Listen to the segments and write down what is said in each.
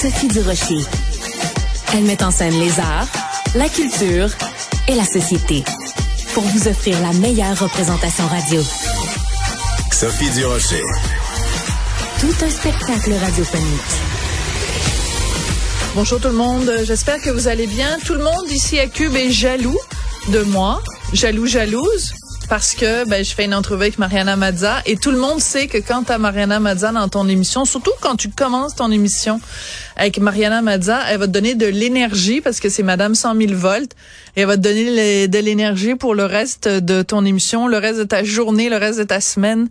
Sophie Durocher. Elle met en scène les arts, la culture et la société pour vous offrir la meilleure représentation radio. Sophie Durocher. Tout un spectacle radiophonique. Bonjour tout le monde, j'espère que vous allez bien. Tout le monde ici à Cube est jaloux de moi, jaloux, jalouse, parce que ben, je fais une entrevue avec Mariana Mazza et tout le monde sait que quand tu as Mariana Mazza dans ton émission, surtout quand tu commences ton émission avec Mariana Mazza, elle va te donner de l'énergie parce que c'est Madame 100 000 volts et elle va te donner de l'énergie pour le reste de ton émission, le reste de ta journée, le reste de ta semaine.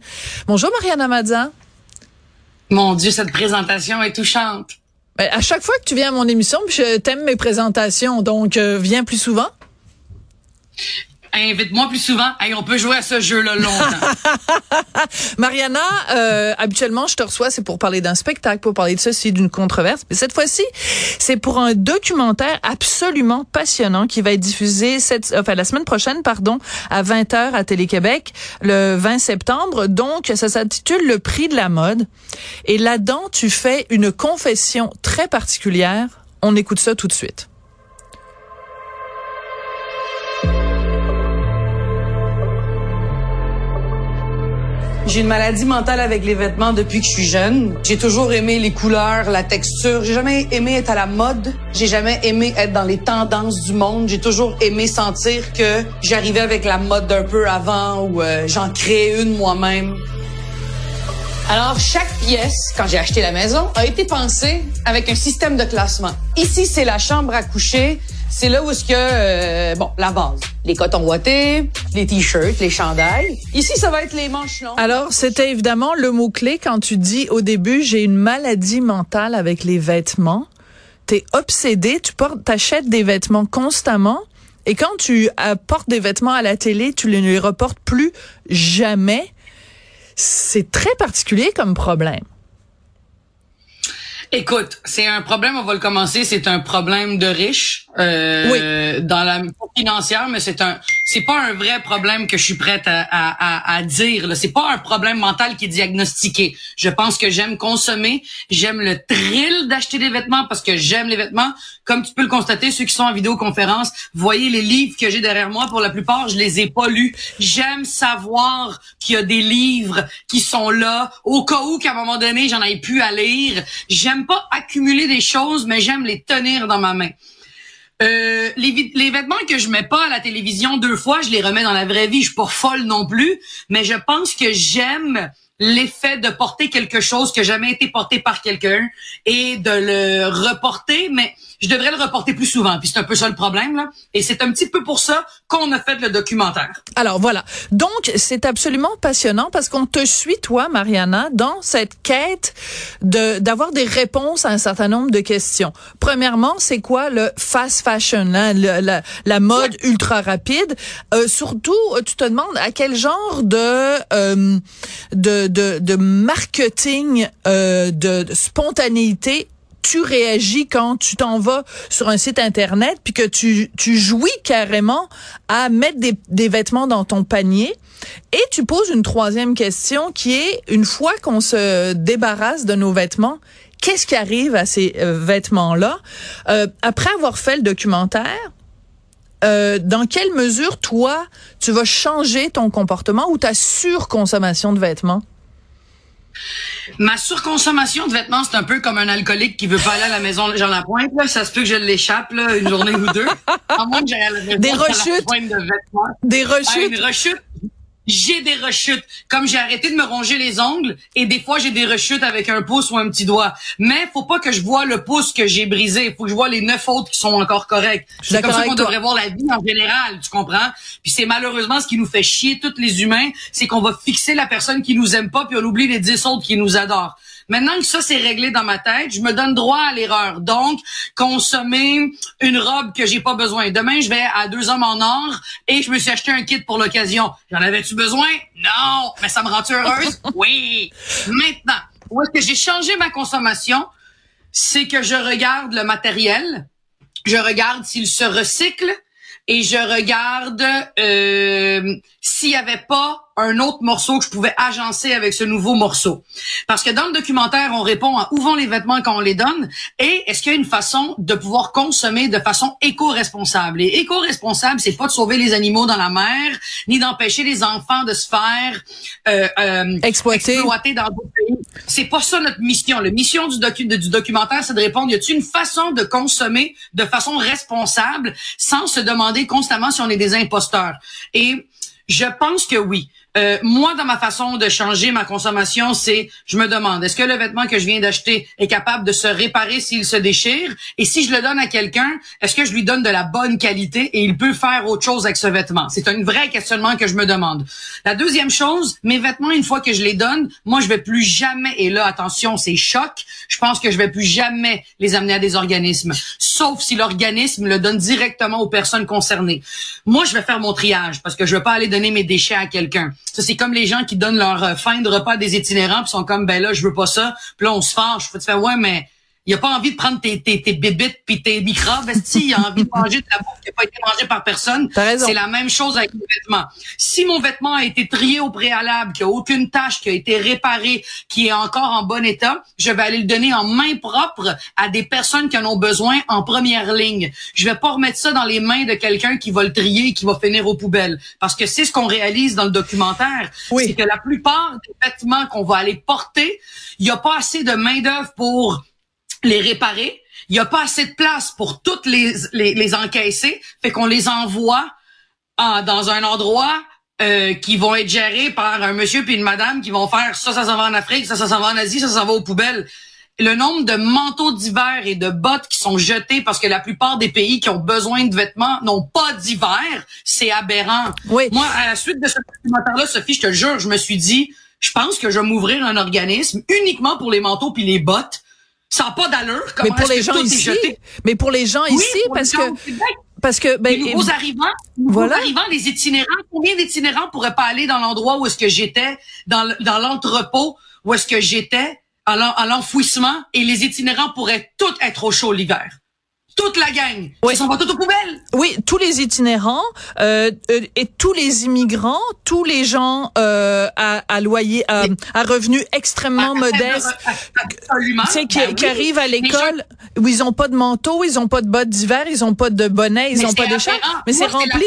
Bonjour Mariana Mazza. Mon Dieu, cette présentation est touchante. Ben, à chaque fois que tu viens à mon émission, je t'aime mes présentations, donc euh, viens plus souvent. Invite-moi plus souvent. Hey, on peut jouer à ce jeu-là longtemps. Mariana, euh, habituellement, je te reçois, c'est pour parler d'un spectacle, pour parler de ceci, d'une controverse. Mais cette fois-ci, c'est pour un documentaire absolument passionnant qui va être diffusé cette, enfin, la semaine prochaine, pardon, à 20h à Télé-Québec, le 20 septembre. Donc, ça s'intitule Le prix de la mode. Et là-dedans, tu fais une confession très particulière. On écoute ça tout de suite. J'ai une maladie mentale avec les vêtements depuis que je suis jeune. J'ai toujours aimé les couleurs, la texture. J'ai jamais aimé être à la mode. J'ai jamais aimé être dans les tendances du monde. J'ai toujours aimé sentir que j'arrivais avec la mode d'un peu avant ou euh, j'en créais une moi-même. Alors, chaque pièce, quand j'ai acheté la maison, a été pensée avec un système de classement. Ici, c'est la chambre à coucher. C'est là où est-ce que, euh, bon, la base. Les cotons ouatés, les t-shirts, les chandails. Ici, ça va être les manches longues. Alors, c'était évidemment le mot-clé quand tu dis au début, j'ai une maladie mentale avec les vêtements. T'es obsédé, tu portes, t'achètes des vêtements constamment. Et quand tu apportes des vêtements à la télé, tu ne les reportes plus jamais. C'est très particulier comme problème. Écoute, c'est un problème, on va le commencer, c'est un problème de riches euh, oui. dans la financière, mais c'est un c'est pas un vrai problème que je suis prête à, à, à dire. C'est pas un problème mental qui est diagnostiqué. Je pense que j'aime consommer, j'aime le thrill d'acheter des vêtements parce que j'aime les vêtements. Comme tu peux le constater, ceux qui sont en vidéoconférence, voyez les livres que j'ai derrière moi. Pour la plupart, je les ai pas lus. J'aime savoir qu'il y a des livres qui sont là au cas où qu'à un moment donné j'en ai pu à lire. J'aime pas accumuler des choses, mais j'aime les tenir dans ma main. Euh, les, vêtements que je mets pas à la télévision deux fois, je les remets dans la vraie vie. Je suis pas folle non plus, mais je pense que j'aime l'effet de porter quelque chose qui a jamais été porté par quelqu'un et de le reporter, mais je devrais le reporter plus souvent. Puis c'est un peu ça le problème, là. Et c'est un petit peu pour ça qu'on a fait le documentaire. Alors voilà. Donc, c'est absolument passionnant parce qu'on te suit, toi, Mariana, dans cette quête de d'avoir des réponses à un certain nombre de questions. Premièrement, c'est quoi le fast fashion, hein, le, la, la, mode ultra rapide? Euh, surtout, tu te demandes à quel genre de, euh, de, de, de marketing, euh, de, de spontanéité tu réagis quand tu t'en vas sur un site internet puis que tu, tu jouis carrément à mettre des, des vêtements dans ton panier. Et tu poses une troisième question qui est, une fois qu'on se débarrasse de nos vêtements, qu'est-ce qui arrive à ces euh, vêtements-là? Euh, après avoir fait le documentaire, euh, dans quelle mesure, toi, tu vas changer ton comportement ou ta surconsommation de vêtements? Ma surconsommation de vêtements, c'est un peu comme un alcoolique qui veut pas aller à la maison Jean Lapointe. Là. Ça se peut que je l'échappe là, une journée ou deux. À moins que j'aille à la maison Des rechutes. Lapointe de vêtements. Des Ah, rechutes. une rechute. J'ai des rechutes. Comme j'ai arrêté de me ronger les ongles et des fois j'ai des rechutes avec un pouce ou un petit doigt. Mais faut pas que je vois le pouce que j'ai brisé. Faut que je vois les neuf autres qui sont encore corrects. C'est comme ça qu'on devrait voir la vie en général, tu comprends? Puis c'est malheureusement ce qui nous fait chier tous les humains, c'est qu'on va fixer la personne qui nous aime pas puis on oublie les dix autres qui nous adorent. Maintenant que ça c'est réglé dans ma tête, je me donne droit à l'erreur. Donc, consommer une robe que j'ai pas besoin. Demain, je vais à deux hommes en or et je me suis acheté un kit pour l'occasion. J'en avais-tu besoin? Non! Mais ça me rend heureuse? Oui! Maintenant, où est-ce que j'ai changé ma consommation? C'est que je regarde le matériel, je regarde s'il se recycle et je regarde euh, s'il y avait pas un autre morceau que je pouvais agencer avec ce nouveau morceau. Parce que dans le documentaire, on répond à où vont les vêtements quand on les donne et est-ce qu'il y a une façon de pouvoir consommer de façon éco-responsable? Et éco-responsable, c'est pas de sauver les animaux dans la mer, ni d'empêcher les enfants de se faire euh, euh, Exploiter. exploiter dans d'autres pays. C'est pas ça notre mission. La mission du, docu du documentaire, c'est de répondre, y a-t-il une façon de consommer de façon responsable sans se demander constamment si on est des imposteurs? Et je pense que oui. Euh, moi, dans ma façon de changer ma consommation, c'est, je me demande, est-ce que le vêtement que je viens d'acheter est capable de se réparer s'il se déchire? Et si je le donne à quelqu'un, est-ce que je lui donne de la bonne qualité et il peut faire autre chose avec ce vêtement? C'est un vrai questionnement que je me demande. La deuxième chose, mes vêtements, une fois que je les donne, moi, je vais plus jamais, et là, attention, c'est choc, je pense que je vais plus jamais les amener à des organismes, sauf si l'organisme le donne directement aux personnes concernées. Moi, je vais faire mon triage parce que je veux pas aller donner mes déchets à quelqu'un. Ça, c'est comme les gens qui donnent leur euh, fin de repas à des itinérants puis sont comme, ben là, je veux pas ça. Puis là, on se fâche. Faut te faire, ouais, mais il a pas envie de prendre tes, tes, tes bébites puis tes microbes. Il a envie de manger de la bouffe qui a pas été mangée par personne? C'est la même chose avec le vêtement. Si mon vêtement a été trié au préalable, qu'il n'y a aucune tâche qui a été réparée, qui est encore en bon état, je vais aller le donner en main propre à des personnes qui en ont besoin en première ligne. Je vais pas remettre ça dans les mains de quelqu'un qui va le trier et qui va finir aux poubelles. Parce que c'est ce qu'on réalise dans le documentaire. Oui. C'est que la plupart des vêtements qu'on va aller porter, il n'y a pas assez de main-d'œuvre pour les réparer. Il n'y a pas assez de place pour toutes les, les, les encaisser. Fait qu'on les envoie en- dans un endroit euh, qui vont être gérés par un monsieur puis une madame qui vont faire ça, ça s'en va en Afrique, ça, ça s'en va en Asie, ça, ça s'en va aux poubelles. Le nombre de manteaux d'hiver et de bottes qui sont jetés parce que la plupart des pays qui ont besoin de vêtements n'ont pas d'hiver, c'est aberrant. Oui. Moi, à la suite de ce documentaire-là, Sophie, je te jure, je me suis dit, je pense que je vais m'ouvrir un organisme uniquement pour les manteaux puis les bottes. Ça n'a pas d'allure. Mais pour les gens ici, mais pour les gens ici, parce que parce que ben, les nouveaux arrivants, les nouveaux Voilà. arrivants, les itinérants, combien d'itinérants pourraient pas aller dans l'endroit où est-ce que j'étais, dans, l'entrepôt où est-ce que j'étais, à l'enfouissement, et les itinérants pourraient tous être au chaud l'hiver? Toute la gang. Oui. Ils sont pas tous aux poubelles. Oui, tous les itinérants euh, euh, et tous les immigrants, tous les gens euh, à, loyer, à, à revenus extrêmement À- à- modestes, Absolument. tu sais, qui, Ben qui oui. arrivent à l'école où ils ont pas de manteau, ils ont pas de bottes d'hiver, ils ont pas de bonnet, ils Mais ont pas d'écharpe, mais c'est rempli.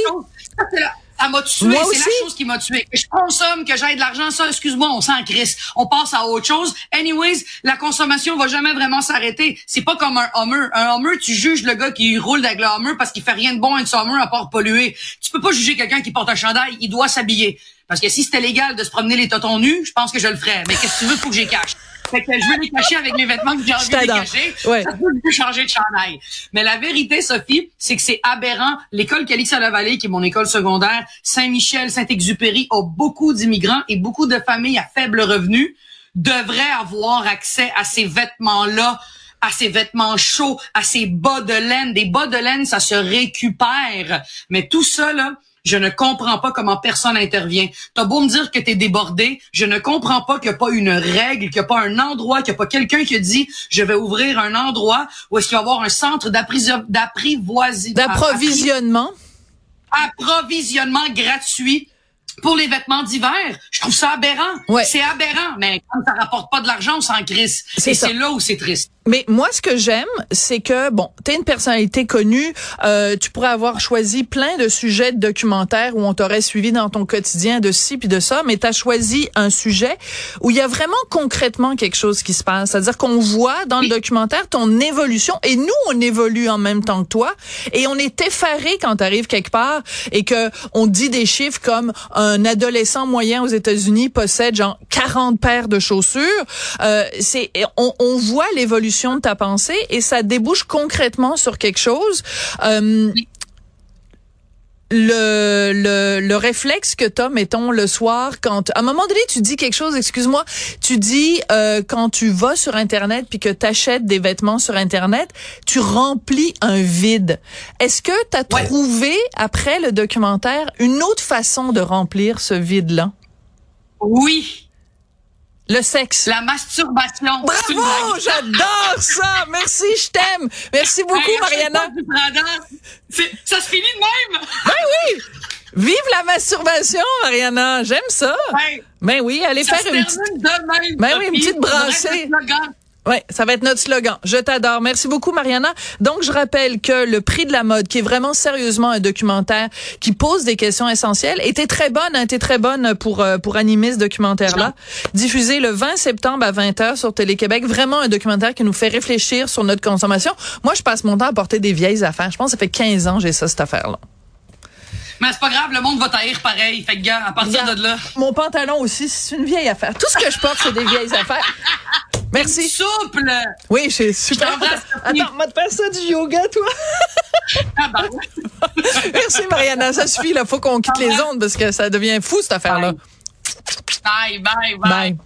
Ça, m'a tué, c'est la chose qui m'a tué. Que je consomme, que j'aille de l'argent, ça, excuse-moi, on s'en crisse. On passe à autre chose. Anyways, la consommation va jamais vraiment s'arrêter. C'est pas comme un Hummer. Un Hummer, tu juges le gars qui roule avec le Hummer parce qu'il fait rien de bon avec son Hummer à part polluer. Tu peux pas juger quelqu'un qui porte un chandail, il doit s'habiller. Parce que si c'était légal de se promener les totons nus, je pense que je le ferais. Mais qu'est-ce que tu veux, faut que j'y cache. Fait que je veux les cacher avec mes vêtements que j'ai envie de les cacher. Ouais. Ça peut plus changer de chandail. Mais la vérité, Sophie, c'est que c'est aberrant. L'école Calix à la Vallée, qui est mon école secondaire, Saint-Michel, Saint-Exupéry, a beaucoup d'immigrants et beaucoup de familles à faible revenu devraient avoir accès à ces vêtements-là à ces vêtements chauds, à ces bas de laine. Des bas de laine, ça se récupère. Mais tout ça, là, je ne comprends pas comment personne intervient. T'as beau me dire que t'es débordé, je ne comprends pas qu'il n'y a pas une règle, qu'il n'y a pas un endroit, qu'il n'y a pas quelqu'un qui dit je vais ouvrir un endroit où est-ce qu'il va y avoir un centre d'apprivoisi- D'approvisionnement. approvisionnement gratuit pour les vêtements d'hiver. Je trouve ça aberrant. Ouais. C'est aberrant, mais comme ça rapporte pas de l'argent, on s'en crisse. C'est Et c'est là où c'est triste. Mais moi, ce que j'aime, c'est que bon, t'es une personnalité connue, euh, tu pourrais avoir choisi plein de sujets de documentaires où on t'aurait suivi dans ton quotidien de ci puis de ça, mais t'as choisi un sujet où il y a vraiment concrètement quelque chose qui se passe. C'est-à-dire qu'on voit dans le documentaire ton évolution et nous, on évolue en même temps que toi et on est effaré quand t'arrives quelque part et que on dit des chiffres comme un adolescent moyen aux États-Unis possède genre 40 paires de chaussures. Euh, c'est on, on voit l'évolution de ta pensée et ça débouche concrètement sur quelque chose. Euh, le, le, le réflexe que t'as, mettons, le soir, quand à un moment donné, tu dis quelque chose, excuse-moi, tu dis euh, quand tu vas sur Internet puis que t'achètes des vêtements sur Internet, tu remplis un vide. Est-ce que t'as Ouais. trouvé, après le documentaire, une autre façon de remplir ce vide-là? Oui, Le sexe. la masturbation. Bravo! J'adore ça! Merci, je t'aime! Merci beaucoup, Hey, Mariana! Ça se finit de même. Vive la masturbation, Mariana. J'aime ça. Ben oui, allez ça faire se une petite. de même. Ben oui, une petite brassée. Ouais, ça va être notre slogan. Je t'adore. Merci beaucoup, Mariana. Donc, je rappelle que le prix de la mode, qui est vraiment sérieusement un documentaire qui pose des questions essentielles, était très bonne, hein, était très bonne pour euh, pour animer ce documentaire-là. Diffusé le 20 septembre à 20h sur Télé-Québec. Vraiment un documentaire qui nous fait réfléchir sur notre consommation. Moi, je passe mon temps à porter des vieilles affaires. Je pense que ça fait 15 ans que j'ai ça, cette affaire-là. Mais c'est pas grave, le monde va taire pareil. Fait que, gars, à partir de là. Mon pantalon aussi, c'est une vieille affaire. Tout ce que je porte, c'est des vieilles affaires. Merci. Souple. Oui, j'ai super. Attends, va te faire ça du yoga, toi? Ah, ouais. Merci, Mariana. Ça suffit, là. Faut qu'on quitte les ondes parce que ça devient fou, cette affaire-là. Bye, bye, bye. Bye.